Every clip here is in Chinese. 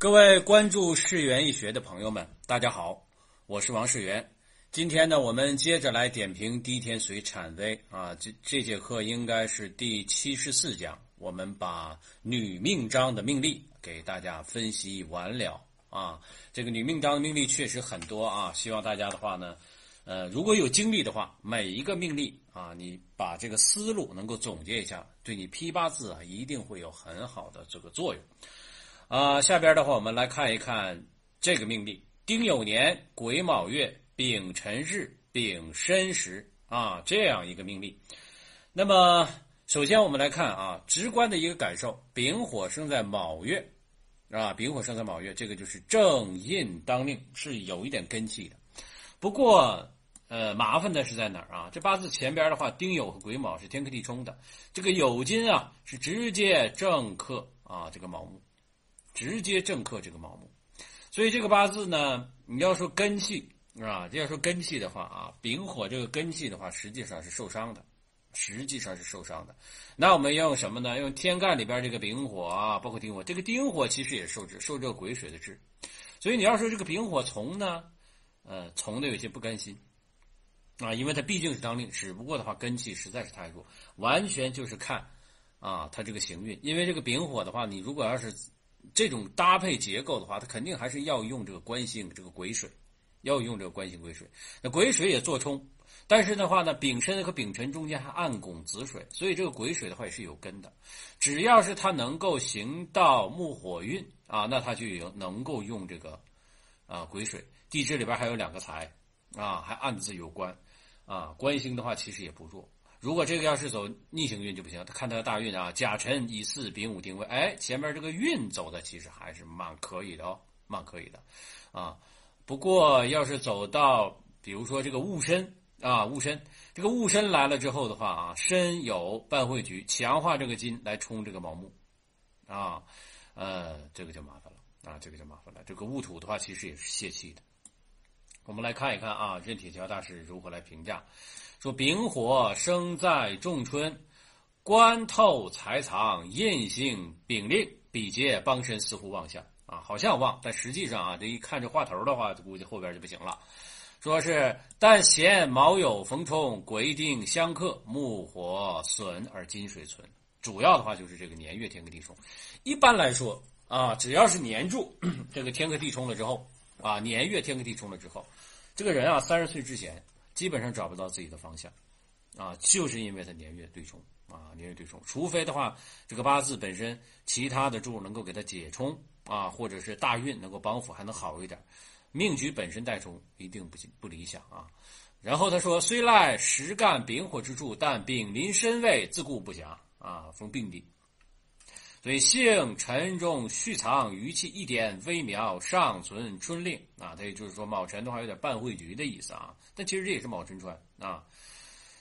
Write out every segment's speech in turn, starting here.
各位关注世园易学的朋友们，大家好，我是王世元。今天呢，我们接着来点评滴天髓产微啊，这这节课应该是第七十四讲，我们把女命章的命例给大家分析完了啊。这个女命章的命例确实很多啊，希望大家的话呢，呃，如果有精力的话，每一个命例啊，你把这个思路能够总结一下，对你批八字啊，一定会有很好的这个作用。啊，下边的话，我们来看一看这个命例：丁酉年癸卯月丙辰日丙申时啊，这样一个命例。那么，首先我们来看啊，直观的一个感受：丙火生在卯月啊，丙火生在卯月，这个就是正印当令，是有一点根气的。不过，呃，麻烦的是在哪儿啊？这八字前边的话，丁酉和癸卯是天克地冲的，这个酉金啊是直接正克啊这个卯木。直接正克这个卯木，所以这个八字呢，你要说根气啊，要说根气的话啊，丙火这个根气的话，实际上是受伤的，实际上是受伤的。那我们要用什么呢？用天干里边这个丙火啊，包括丁火，这个丁火其实也受制，受这个癸水的制。所以你要说这个丙火从呢，呃，从的有些不甘心啊，因为它毕竟是当令，只不过的话根气实在是太弱，完全就是看啊，它这个行运。因为这个丙火的话，你如果要是这种搭配结构的话，它肯定还是要用这个官星这个癸水，要用这个官星癸水。那癸水也做冲，但是的话呢，丙申和丙辰中间还暗拱子水，所以这个癸水的话也是有根的。只要是它能够行到木火运啊，那它就有能够用这个啊癸水。地支里边还有两个财啊，还暗自有关啊，官星的话其实也不弱。如果这个要是走逆行运就不行，他看他的大运啊，甲辰乙巳丙午丁未，哎，前面这个运走的其实还是蛮可以的哦，蛮可以的，啊，不过要是走到比如说这个戊申啊，戊申这个戊申来了之后的话啊，申酉半会局强化这个金来冲这个卯木，啊，呃，这个就麻烦了啊，这个就麻烦了，这个戊土的话其实也是泄气的，我们来看一看啊，任铁桥大师如何来评价。说丙火生在仲春，官透财藏，印星丙令，比劫帮身似乎旺相啊，好像旺，但实际上啊，这一看这话头的话，估计后边就不行了。说是但嫌卯酉逢冲，癸丁相克，木火损而金水存。主要的话就是这个年月天克地冲。一般来说啊，只要是年柱 这个天克地冲了之后啊，年月天克地冲了之后，这个人啊，三十岁之前。基本上找不到自己的方向，啊，就是因为他年月对冲啊，年月对冲。除非的话，这个八字本身其他的柱能够给他解冲啊，或者是大运能够帮扶，还能好一点。命局本身带冲一定不不理想啊。然后他说：“虽赖实干丙火之助，但丙临身位，自顾不暇啊，逢病地。”所以性沉重，蓄藏余气一点微渺，尚存春令啊。他也就是说，卯辰的话有点半会局的意思啊。但其实这也是卯辰穿啊。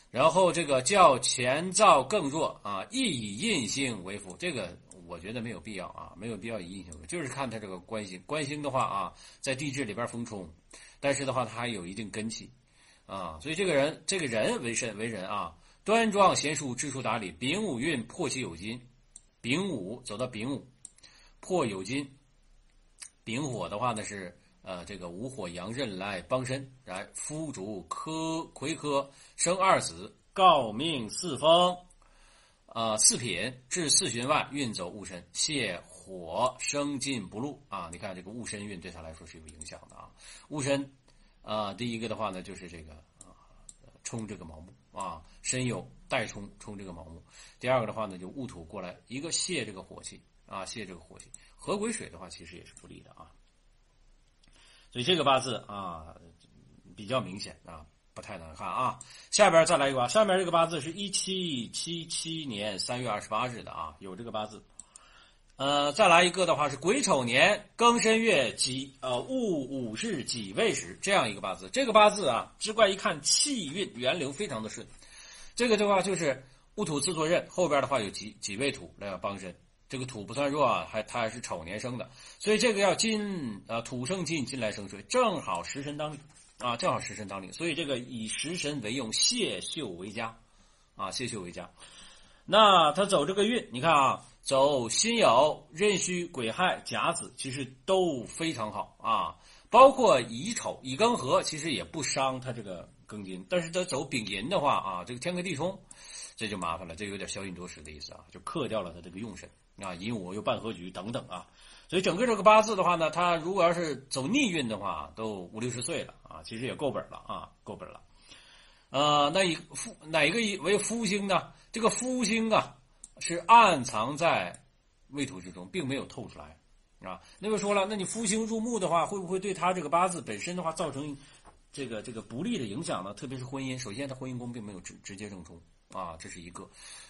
然后这个较前兆更弱啊，亦以印星为辅。这个我觉得没有必要啊，没有必要以印星为，就是看他这个官星。官星的话啊，在地支里边逢冲，但是的话他还有一定根气啊。所以这个人，这个人为甚为人啊？端庄贤淑，知书达理，丙午运破其有金。丙午走到丙午，破酉金。丙火的话呢是呃这个午火阳刃来帮身，来夫主科魁科生二子，告命四风，呃四品至四旬外运走戊申，泄火生进不禄啊！你看这个戊申运对他来说是有影响的啊。戊申啊，第一个的话呢就是这个冲这个卯木啊，申酉。带冲冲这个卯木，第二个的话呢，就戊土过来一个泄这个火气啊，泄这个火气。合癸水的话，其实也是不利的啊。所以这个八字啊比较明显啊，不太难看啊。下边再来一个，下面这个八字是一七七七年三月二十八日的啊，有这个八字。呃，再来一个的话是癸丑年庚申月己呃戊午日己未时这样一个八字。这个八字啊，直观一看气运源流非常的顺。这个的话就是戊土自作刃，后边的话有几几位土来帮身，这个土不算弱啊，还它还是丑年生的，所以这个要金啊土生金，金来生水，正好食神当令啊，正好食神当令，所以这个以食神为用，泄秀为佳啊，泄秀为佳。那他走这个运，你看啊，走辛酉、壬戌、癸亥、甲子，其实都非常好啊。包括乙丑、乙庚合，其实也不伤他这个庚金。但是他走丙寅的话啊，这个天克地冲，这就麻烦了，这有点消印夺食的意思啊，就克掉了他这个用神啊。寅午又半合局等等啊，所以整个这个八字的话呢，他如果要是走逆运的话，都五六十岁了啊，其实也够本了啊，够本了。呃，那以夫哪一个为夫星呢？这个夫星啊，是暗藏在未土之中，并没有透出来啊。那个说了，那你夫星入木的话，会不会对他这个八字本身的话造成这个这个不利的影响呢？特别是婚姻，首先他婚姻宫并没有直直接正冲啊，这是一个。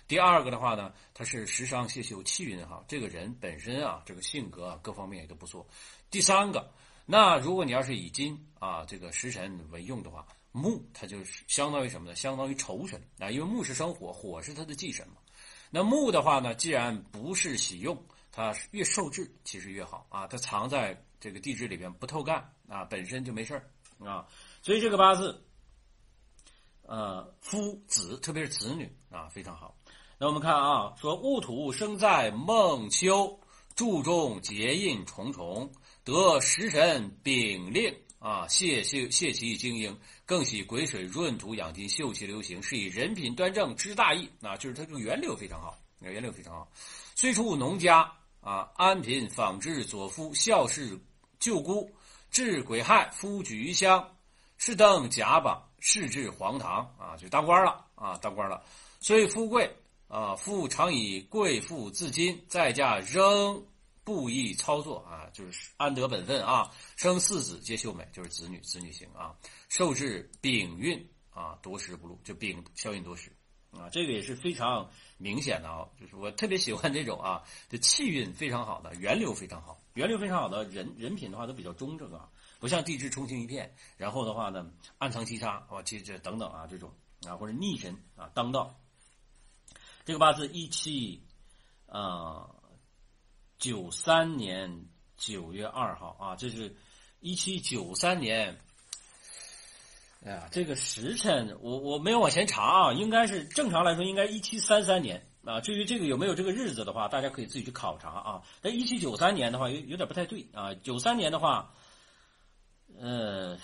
第二个的话呢，他是食伤泄秀气运哈，这个人本身啊，这个性格啊，各方面也都不错。第三个，那如果你要是以金啊这个食神为用的话。木，它就是相当于什么呢？相当于仇神啊，因为木是生火，火是它的忌神嘛。那木的话呢，既然不是喜用，它越受制其实越好啊。它藏在这个地支里边不透干啊，本身就没事儿啊。所以这个八字，呃，夫子特别是子女啊非常好。那我们看啊，说戊土生在孟秋，注重结印重重，得食神丙令。啊，谢谢谢其精英，更喜癸水润土养金，秀气流行，是以人品端正知大义啊，就是他这个源流非常好，源流非常好。虽出农家啊，安贫纺织左夫，孝事舅姑，治癸亥，夫举于乡，是登甲榜，仕至黄堂啊，就当官了啊，当官了。虽富贵啊，富常以贵妇自矜，在家仍。故意操作啊，就是安得本分啊，生四子皆秀美，就是子女子女型啊，受制丙运啊，夺食不禄，就丙消运夺食啊，这个也是非常明显的啊，就是我特别喜欢这种啊，这气运非常好的，源流非常好，源流非常好的人人品的话都比较中正啊，不像地支冲清一片，然后的话呢暗藏七杀啊，这这等等啊这种啊或者逆神啊当道，这个八字一七啊。九三年九月二号啊，这是一七九三年。哎呀，这个时辰我我没有往前查啊，应该是正常来说应该一七三三年啊。至于这个有没有这个日子的话，大家可以自己去考察啊。那一七九三年的话有有点不太对啊。九三年的话，呃，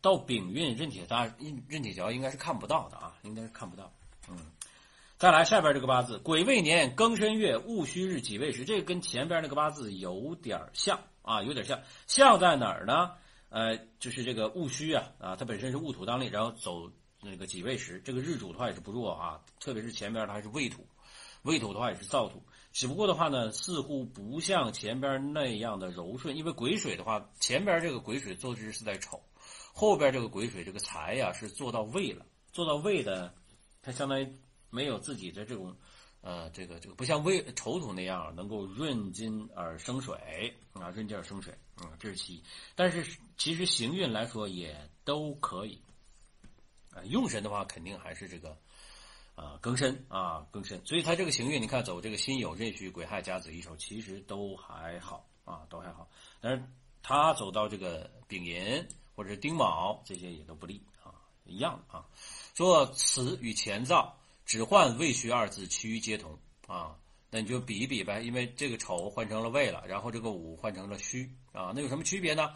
到丙运任铁大任任铁桥应该是看不到的啊，应该是看不到，嗯。再来下边这个八字，癸未年庚申月戊戌日己未时，这个跟前边那个八字有点像啊，有点像。像在哪儿呢？呃，就是这个戊戌啊，啊，它本身是戊土当令，然后走那个己未时，这个日主的话也是不弱啊，特别是前边它还是未土，未土的话也是燥土，只不过的话呢，似乎不像前边那样的柔顺，因为癸水的话，前边这个癸水坐姿是在丑，后边这个癸水这个财呀是做到位了，做到位的，它相当于。没有自己的这种，呃，这个这个不像未丑土那样能够润金而生水啊，润金而生水啊，这是其一。但是其实行运来说也都可以，啊，用神的话肯定还是这个，啊，庚申啊，庚申。所以他这个行运，你看走这个辛酉壬戌癸亥甲子乙丑，其实都还好啊，都还好。但是他走到这个丙寅或者丁卯，这些也都不利啊，一样啊。说此与前造。只换未戌二字，其余皆同啊。那你就比一比呗，因为这个丑换成了未了，然后这个午换成了戌啊，那有什么区别呢？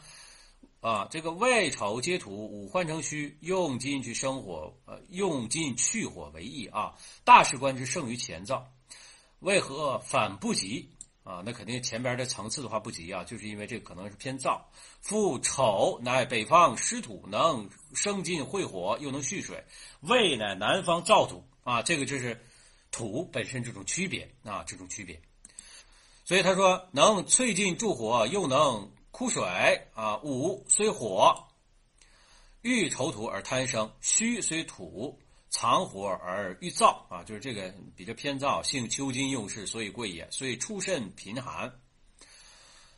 啊，这个未丑皆土，午换成戌，用金去生火，呃，用尽去火为益啊。大事观之胜于前造，为何反不及啊？那肯定前边的层次的话不及啊，就是因为这可能是偏燥。夫丑乃北方湿土，能生金会火，又能蓄水；未乃南方燥土。啊，这个就是土本身这种区别啊，这种区别。所以他说能淬金助火，又能枯水啊。午虽火，遇丑土而贪生；虚虽土，藏火而欲燥啊。就是这个比较偏燥，性秋金用事，所以贵也。所以出身贫寒，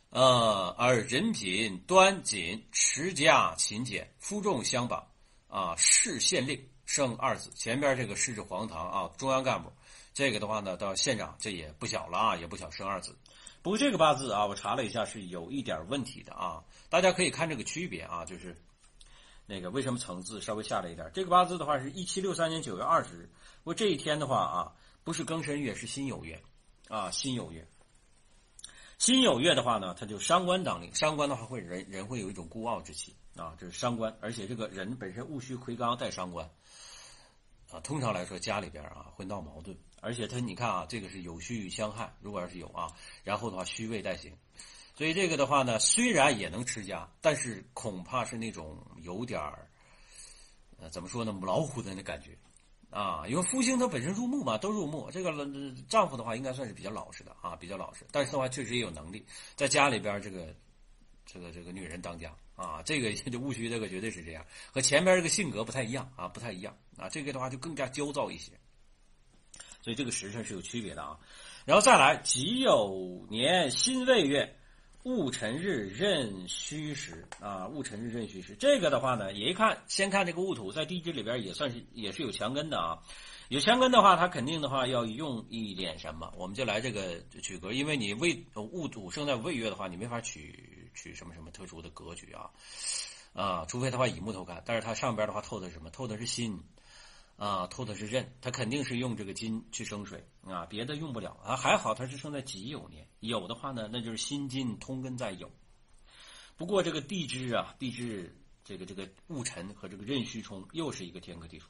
呃，而人品端谨，持家勤俭，夫众相榜啊，市县令。生二子，前边这个是指黄堂啊，中央干部，这个的话呢，到县长这也不小了啊，也不小，生二子。不过这个八字啊，我查了一下是有一点问题的啊，大家可以看这个区别啊，就是那个为什么层次稍微下来一点？这个八字的话是一七六三年九月二十日，不过这一天的话啊，不是庚申月，是辛酉月，啊，辛酉月。辛酉月的话呢，它就伤官当令，伤官的话会人人会有一种孤傲之气啊，这是伤官，而且这个人本身戊戌魁罡带伤官，啊，通常来说家里边啊会闹矛盾，而且他你看啊，这个是有戌相害，如果要是有啊，然后的话戌未带刑，所以这个的话呢，虽然也能持家，但是恐怕是那种有点儿，呃，怎么说呢，母老虎的那感觉。啊，因为夫星它本身入木嘛，都入木。这个丈夫的话，应该算是比较老实的啊，比较老实。但是的话，确实也有能力，在家里边这个，这个这个女人当家啊，这个就戊戌这个绝对是这样，和前边这个性格不太一样啊，不太一样啊。这个的话就更加焦躁一些，所以这个时辰是有区别的啊。然后再来己酉年辛未月。戊辰日壬戌时啊，戊辰日壬戌时，这个的话呢，也一看，先看这个戊土，在地支里边也算是也是有强根的啊。有强根的话，它肯定的话要用一点什么，我们就来这个取格，因为你未戊土生在未月的话，你没法取取什么什么特殊的格局啊啊，除非的话乙木透干，但是它上边的话透的是什么？透的是心。啊，透的是壬，它肯定是用这个金去生水啊，别的用不了啊。还好它是生在己酉年，酉的话呢，那就是辛金通根在酉。不过这个地支啊，地支这个这个戊辰和这个壬戌冲又是一个天克地冲，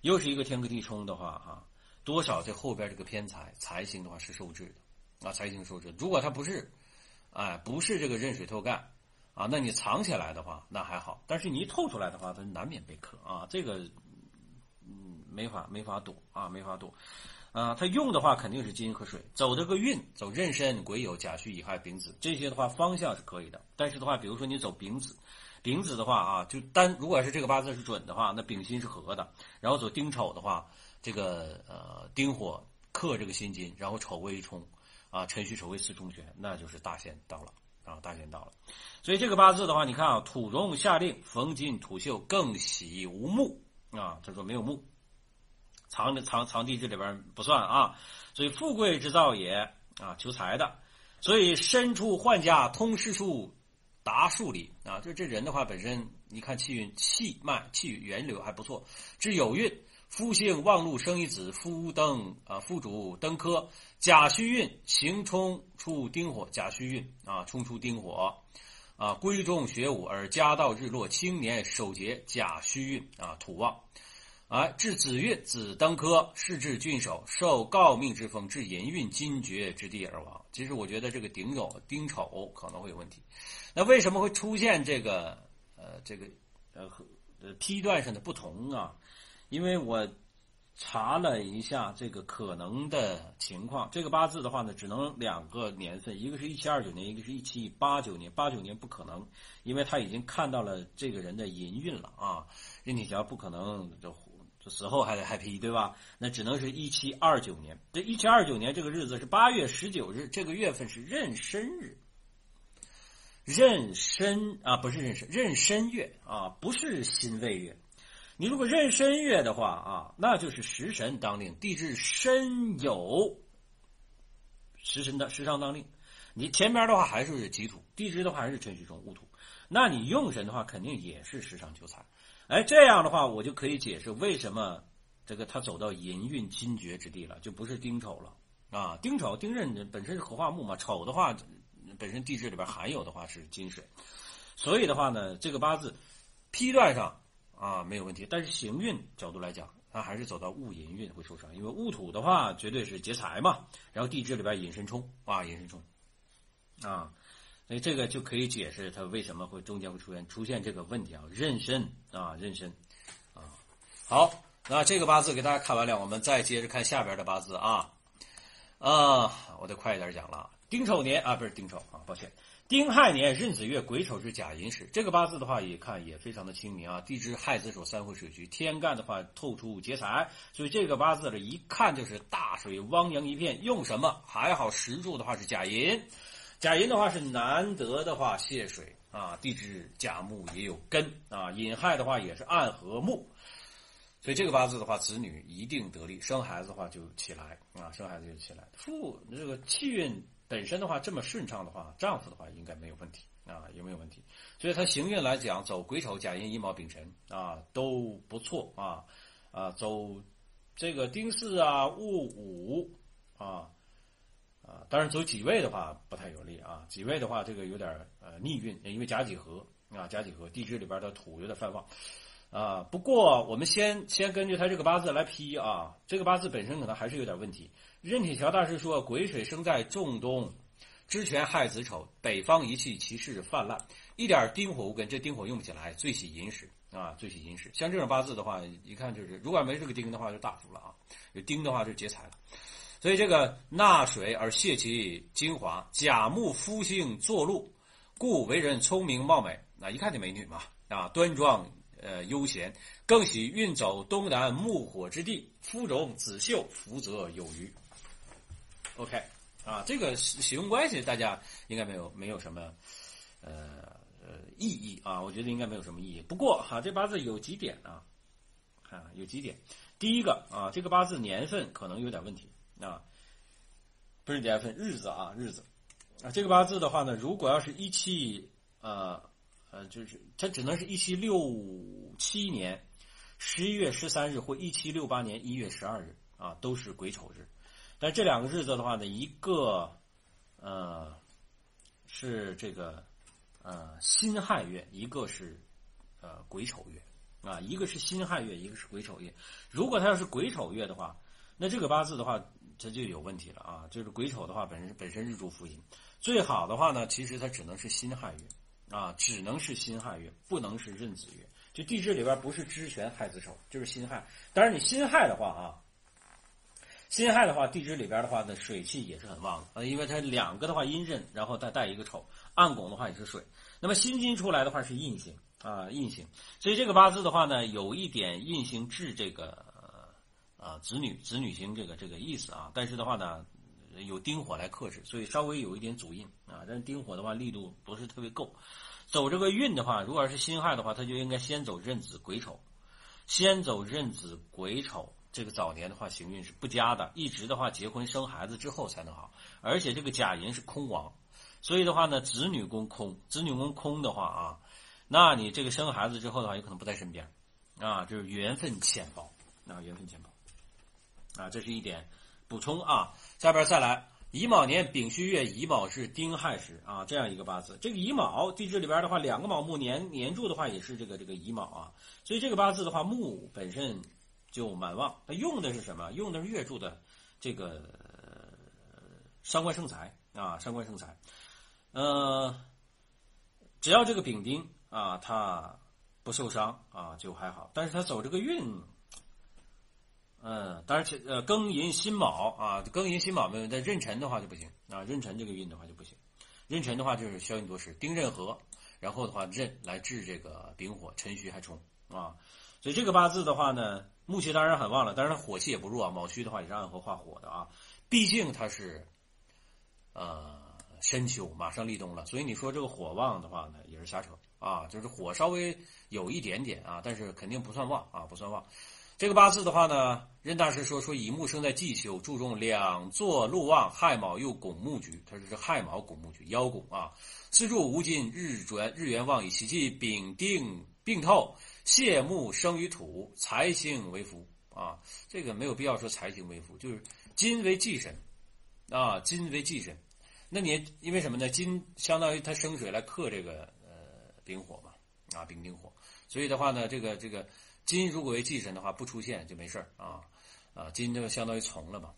又是一个天克地冲的话哈，多少这后边这个偏财财星的话是受制的啊，财星受制。如果它不是，哎，不是这个壬水透干啊，那你藏起来的话那还好，但是你一透出来的话，它难免被克啊，这个。嗯没法没法躲啊，没法躲，啊，他用的话肯定是金和水，走这个运，走壬申、癸酉、甲戌、乙亥、丙子这些的话方向是可以的。但是的话，比如说你走丙子，丙子的话啊，就单如果是这个八字是准的话，那丙辛是合的，然后走丁丑的话，这个呃丁火克这个辛金，然后丑未冲，啊辰戌丑未四冲权，那就是大限到了啊，大限到了。所以这个八字的话，你看啊，土荣下令逢金土秀，更喜无木啊，他说没有木。藏的藏藏地这里边不算啊，所以富贵之造也啊，求财的，所以身处宦家，通世数，达数理啊。就这人的话，本身你看气运气脉气源流还不错，至有运，夫姓旺禄生一子，夫登啊，夫主登科，甲戌运行冲出丁火，甲戌运啊，冲出丁火啊，闺中学武而家道日落，青年守节，甲戌运啊，土旺。啊，至子运，子登科，仕至郡守，受诰命之封，至寅运金爵之地而亡。其实我觉得这个丁酉、丁丑可能会有问题。那为什么会出现这个呃这个呃和呃批段上的不同啊？因为我查了一下这个可能的情况，这个八字的话呢，只能两个年份，一个是一七二九年，一个是一七八九年。八九年不可能，因为他已经看到了这个人的寅运了啊，任体桥不可能就。死后还得还批，对吧？那只能是一七二九年。这一七二九年这个日子是八月十九日，这个月份是壬申日。壬申啊，不是壬申，壬申月啊，不是辛未月。你如果壬申月的话啊，那就是食神当令，地支申酉，食神的食伤当令。你前边的话还是己土，地支的话还是辰戌冲戊土，那你用神的话肯定也是食伤求财。哎，这样的话，我就可以解释为什么这个他走到寅运金绝之地了，就不是丁丑了啊。丁丑、丁壬本身是合化木嘛，丑的话本身地质里边含有的话是金水，所以的话呢，这个八字批断上啊没有问题，但是行运角度来讲，他还是走到戊寅运会受伤，因为戊土的话绝对是劫财嘛，然后地支里边引申冲啊，引申冲啊。所以这个就可以解释他为什么会中间会出现出现这个问题啊，妊娠啊，妊娠啊。好，那这个八字给大家看完了，我们再接着看下边的八字啊。啊，我得快一点讲了。丁丑年啊，不是丁丑啊，抱歉，丁亥年壬子月癸丑是甲寅时。这个八字的话，也看也非常的清明啊。地支亥子丑三会水局，天干的话透出劫财，所以这个八字的，一看就是大水汪洋一片。用什么？还好石柱的话是甲寅。甲寅的话是难得的话泄水啊，地支甲木也有根啊，寅亥的话也是暗合木，所以这个八字的话，子女一定得力，生孩子的话就起来啊，生孩子就起来。父这个气运本身的话这么顺畅的话，丈夫的话应该没有问题啊，有没有问题？所以他行运来讲，走癸丑、甲寅、乙卯、丙辰啊都不错啊啊，走这个丁巳啊、戊午啊啊，当然走己未的话不太有利啊。己未的话，这个有点呃逆运，因为甲己合啊，甲己合地支里边的土有点泛旺啊。不过我们先先根据他这个八字来批啊，这个八字本身可能还是有点问题。任铁桥大师说：“癸水生在仲冬，支权害子丑，北方一气，其势泛滥，一点丁火无根，这丁火用不起来，最喜寅时。”啊，最喜寅时，像这种八字的话，一看就是，如果没这个丁的话，就大福了啊。有丁的话就劫财了。所以这个纳水而泄其精华，甲木夫星坐禄，故为人聪明貌美。那一看就美女嘛啊，端庄呃悠闲，更喜运走东南木火之地，夫荣子秀，福泽有余。OK 啊，这个使用关系大家应该没有没有什么呃。呃，意义啊，我觉得应该没有什么意义。不过哈，这八字有几点啊，啊，有几点。第一个啊，这个八字年份可能有点问题啊，不是年份，日子啊，日子啊。这个八字的话呢，如果要是一七呃呃，就是它只能是一七六七年十一月十三日或一七六八年一月十二日啊，都是癸丑日。但这两个日子的话呢，一个呃是这个。呃，辛亥月一个是呃癸丑月啊，一个是辛亥月，一个是癸丑月。如果它要是癸丑月的话，那这个八字的话，它就有问题了啊。就是癸丑的话，本身本身日主福音，最好的话呢，其实它只能是辛亥月啊，只能是辛亥月，不能是壬子月。就地支里边不是支权亥子丑，就是辛亥。当然你辛亥的话啊，辛亥的话，地支里边的话呢，水气也是很旺的啊，因为它两个的话阴刃，然后再带一个丑。暗拱的话也是水，那么辛金出来的话是印星啊，印星，所以这个八字的话呢，有一点印星制这个啊子女子女星这个这个意思啊，但是的话呢，有丁火来克制，所以稍微有一点阻印啊，但是丁火的话力度不是特别够。走这个运的话，如果要是辛亥的话，他就应该先走壬子癸丑，先走壬子癸丑，这个早年的话行运是不佳的，一直的话结婚生孩子之后才能好，而且这个甲寅是空亡。所以的话呢，子女宫空，子女宫空的话啊，那你这个生孩子之后的话，有可能不在身边，啊，就是缘分浅薄，啊，缘分浅薄，啊，这是一点补充啊。下边再来，乙卯年丙戌月乙卯是丁亥时啊，这样一个八字。这个乙卯地支里边的话，两个卯木年年柱的话也是这个这个乙卯啊，所以这个八字的话，木本身就蛮旺。他用的是什么？用的是月柱的这个伤官生财啊，伤官生财。呃，只要这个丙丁啊，他不受伤啊，就还好。但是他走这个运，嗯，当然，呃，庚寅辛卯啊，庚寅辛卯没有，但壬辰的话就不行啊，壬辰这个运的话就不行。壬辰的话就是消印多时，丁壬合，然后的话壬来治这个丙火，辰戌还冲啊。所以这个八字的话呢，木气当然很旺了，但是它火气也不弱啊。卯戌的话也是暗合化火的啊，毕竟它是，呃。深秋马上立冬了，所以你说这个火旺的话呢，也是瞎扯啊。就是火稍微有一点点啊，但是肯定不算旺啊，不算旺。这个八字的话呢，任大师说说乙木生在季秋，注重两座禄旺，亥卯又拱木局，他说是亥卯拱木局，腰拱啊。四柱无金，日转日元旺以喜忌丙丁并透，谢木生于土，财星为福啊。这个没有必要说财星为福，就是金为忌神啊，金为忌神。那你因为什么呢？金相当于它生水来克这个呃丙火嘛，啊丙丁火，所以的话呢，这个这个金如果为忌神的话不出现就没事啊啊金就相当于从了嘛，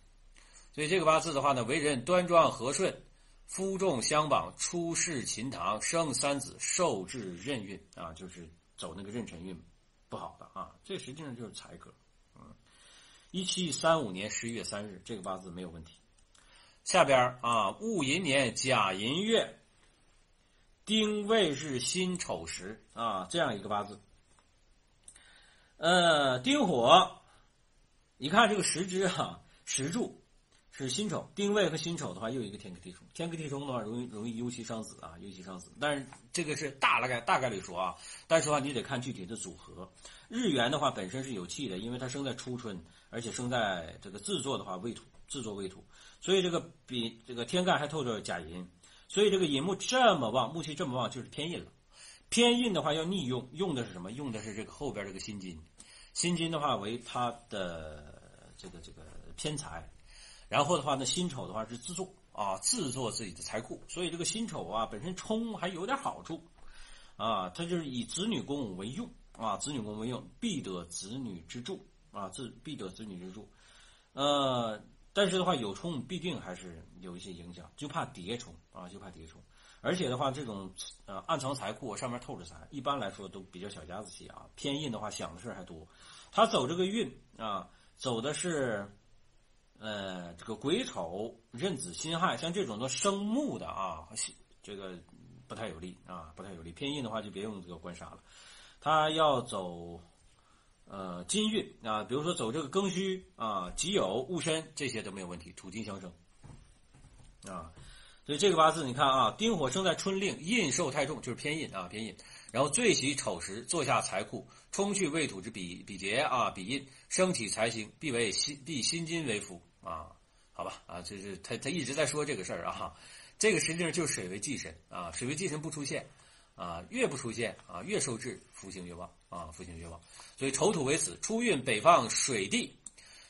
所以这个八字的话呢，为人端庄和顺，夫重相榜，出仕秦堂，生三子，受制任运啊，就是走那个壬辰运不好的啊，这实际上就是财格，嗯，一七三五年十一月三日，这个八字没有问题。下边啊，戊寅年甲寅月，丁未日辛丑时啊，这样一个八字。呃，丁火，你看这个时支哈，时柱是辛丑，丁未和辛丑的话又一个天克地冲，天克地冲的话容易容易忧妻伤子啊，忧妻伤子。但是这个是大大概大概率说啊，但是的话你得看具体的组合。日元的话本身是有气的，因为它生在初春，而且生在这个自作的话未土。制作未土，所以这个比这个天干还透着甲寅，所以这个寅木这么旺，木气这么旺，就是偏印了。偏印的话要逆用，用的是什么？用的是这个后边这个辛金。辛金的话为它的这个这个偏财。然后的话呢，辛丑的话是自作啊，自作自己的财库，所以这个辛丑啊本身冲还有点好处啊，它就是以子女宫为用啊，子女宫为用，必得子女之助啊，自必得子女之助。呃，但是的话有冲必定还是有一些影响，就怕叠冲啊，就怕叠冲。而且的话，这种呃暗藏财库上面透着财，一般来说都比较小家子气啊。偏印的话想的事还多，他走这个运啊，走的是。呃，这个癸丑、壬子、辛亥，像这种的生木的啊，这个不太有利啊，不太有利。偏印的话就别用这个官杀了，他要走呃金运啊，比如说走这个庚戌啊、己酉、戊申这些都没有问题，土金相生啊。所以这个八字你看啊，丁火生在春令，印受太重，就是偏印啊，偏印。然后最喜丑时，坐下财库，冲去未土之比比劫啊，比印生体财星，必为辛必辛金为福。啊，好吧，啊，这是他他一直在说这个事儿啊，这个实际上就是水为忌神啊，水为忌神不出现啊，越不出现啊，越受制，福星越旺啊，福星越旺，所以丑土为此，初运北方水地，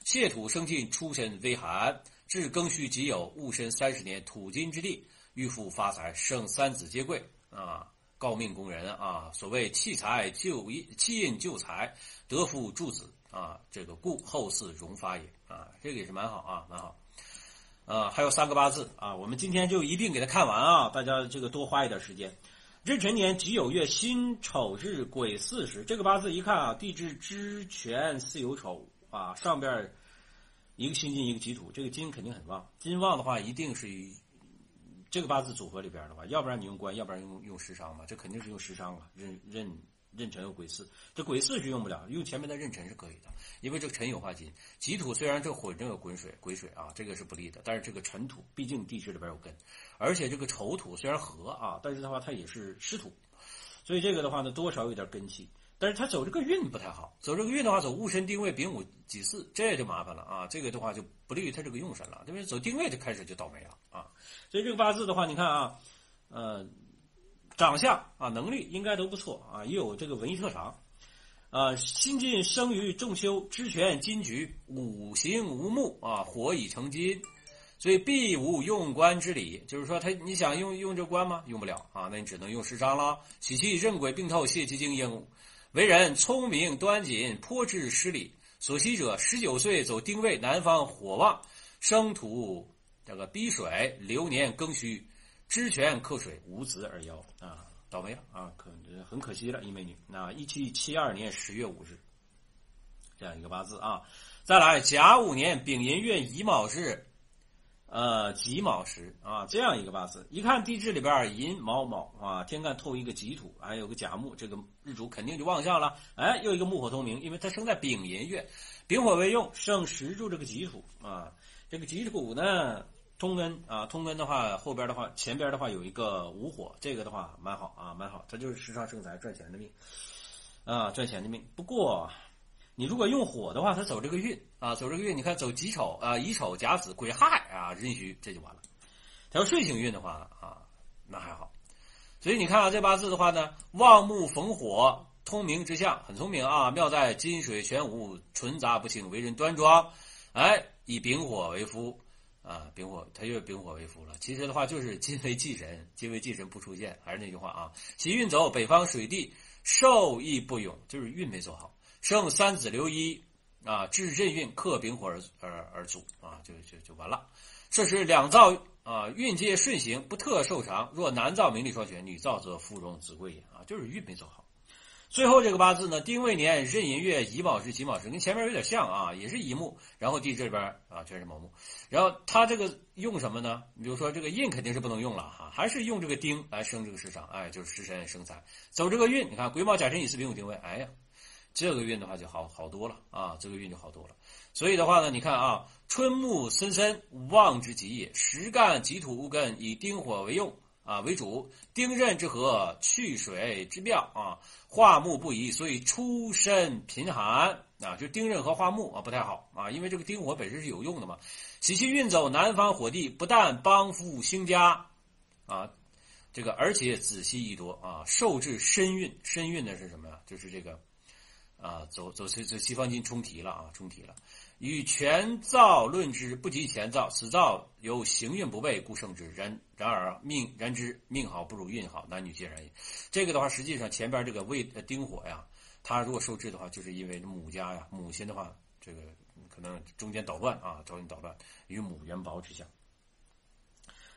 泄土生进，出身微寒，至庚戌己酉戊申三十年，土金之地，欲富发财，生三子皆贵啊，诰命工人啊，所谓弃财就印，弃印就财，得福助子。啊，这个故后嗣荣发也啊，这个也是蛮好啊，蛮好。呃，还有三个八字啊，我们今天就一并给他看完啊，大家这个多花一点时间。壬辰年己酉月辛丑日癸巳时，这个八字一看啊，地支支全巳酉丑啊，上边一个辛金一个己土，这个金肯定很旺。金旺的话，一定是这个八字组合里边的话，要不然你用官，要不然用用食伤嘛，这肯定是用食伤啊，壬壬。壬辰有癸巳，这癸巳是用不了，用前面的壬辰是可以的，因为这个辰有化金，己土虽然这混着有癸水，癸水啊，这个是不利的，但是这个辰土毕竟地支里边有根，而且这个丑土虽然合啊，但是的话它也是湿土，所以这个的话呢多少有点根气，但是它走这个运不太好，走这个运的话走戊申丁未丙午己巳，这就麻烦了啊，这个的话就不利于他这个用神了，对不对？走丁未就开始就倒霉了啊，所以这个八字的话，你看啊，呃。长相啊，能力应该都不错啊，也有这个文艺特长，啊，新晋生于仲秋，知权金局，五行无木啊，火已成金，所以必无用官之理。就是说，他你想用用这官吗？用不了啊，那你只能用食伤了。喜气任鬼并透，泄其精英，为人聪明端谨，颇知失礼。所喜者，十九岁走丁未，南方火旺，生土这个逼水，流年庚戌。知权克水，无子而夭啊，倒霉了啊，可很可惜了，一美女。那一七七二年十月五日，这样一个八字啊。再来甲午年丙寅月乙卯日，呃己卯时啊，这样一个八字，一看地支里边寅卯卯啊，天干透一个己土，还有个甲木，这个日主肯定就旺相了。哎，又一个木火通明，因为它生在丙寅月，丙火为用，生石柱这个己土啊，这个己土呢。通根啊，通根的话，后边的话，前边的话有一个午火，这个的话蛮好啊，蛮好，它就是时常生财赚钱的命，啊，赚钱的命。不过，你如果用火的话，它走这个运啊，走这个运，你看走己丑啊，乙丑甲子癸亥啊，壬戌，这就完了。它要顺行运的话啊，那还好。所以你看啊，这八字的话呢，旺木逢火，通明之象，很聪明啊。妙在金水玄武，纯杂不清，为人端庄。哎，以丙火为夫。啊，丙火，他又丙火为夫了。其实的话，就是金为忌神，金为忌神不出现。还是那句话啊，喜运走北方水地，受益不永，就是运没走好。生三子留一啊，至任运克丙火而而而阻啊，就就就完了。这是两造啊，运皆顺行，不特受长。若男造名利双全，女造则夫荣子贵也啊，就是运没走好。最后这个八字呢，丁未年壬寅月乙卯时己卯时，跟前面有点像啊，也是乙木，然后地这边啊全是卯木，然后他这个用什么呢？你比如说这个印肯定是不能用了哈，还是用这个丁来生这个时伤，哎，就是食神生财，走这个运，你看癸卯甲辰乙巳丙午丁未，哎呀，这个运的话就好好多了啊，这个运就好多了。所以的话呢，你看啊，春木森森，旺之极也，实干己土戊根，以丁火为用。啊，为主丁壬之合，去水之妙啊，化木不宜，所以出身贫寒啊。就丁壬和化木啊不太好啊，因为这个丁火本身是有用的嘛。喜气运走南方火地，不但帮扶兴家啊，这个而且子息益多啊，受制身运。身运呢是什么呀？就是这个啊，走走这这西方金冲提了啊，冲提了。与全造论之，不及前造，此造有行运不备，故胜之。然然而命然之命好不如运好，男女皆然也。这个的话，实际上前边这个未丁火呀，他如果受制的话，就是因为母家呀，母亲的话，这个可能中间捣乱啊，朝廷捣乱，与母元薄之相。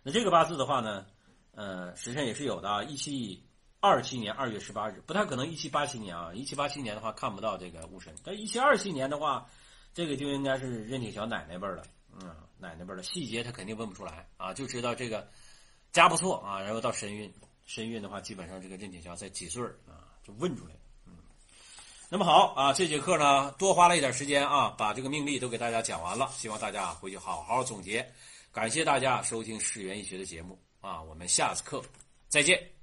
那这个八字的话呢，呃，实际上也是有的啊。一七二七年二月十八日，不太可能一七八七年啊。一七八七年的话看不到这个戊申，但一七二七年的话。这个就应该是任铁桥奶奶辈儿了，嗯，奶奶辈儿的细节他肯定问不出来啊，就知道这个家不错啊，然后到身孕，身孕的话，基本上这个任铁桥在几岁啊，就问出来，嗯。那么好啊，这节课呢多花了一点时间啊，把这个命例都给大家讲完了，希望大家回去好好总结。感谢大家收听世园医学的节目啊，我们下次课再见。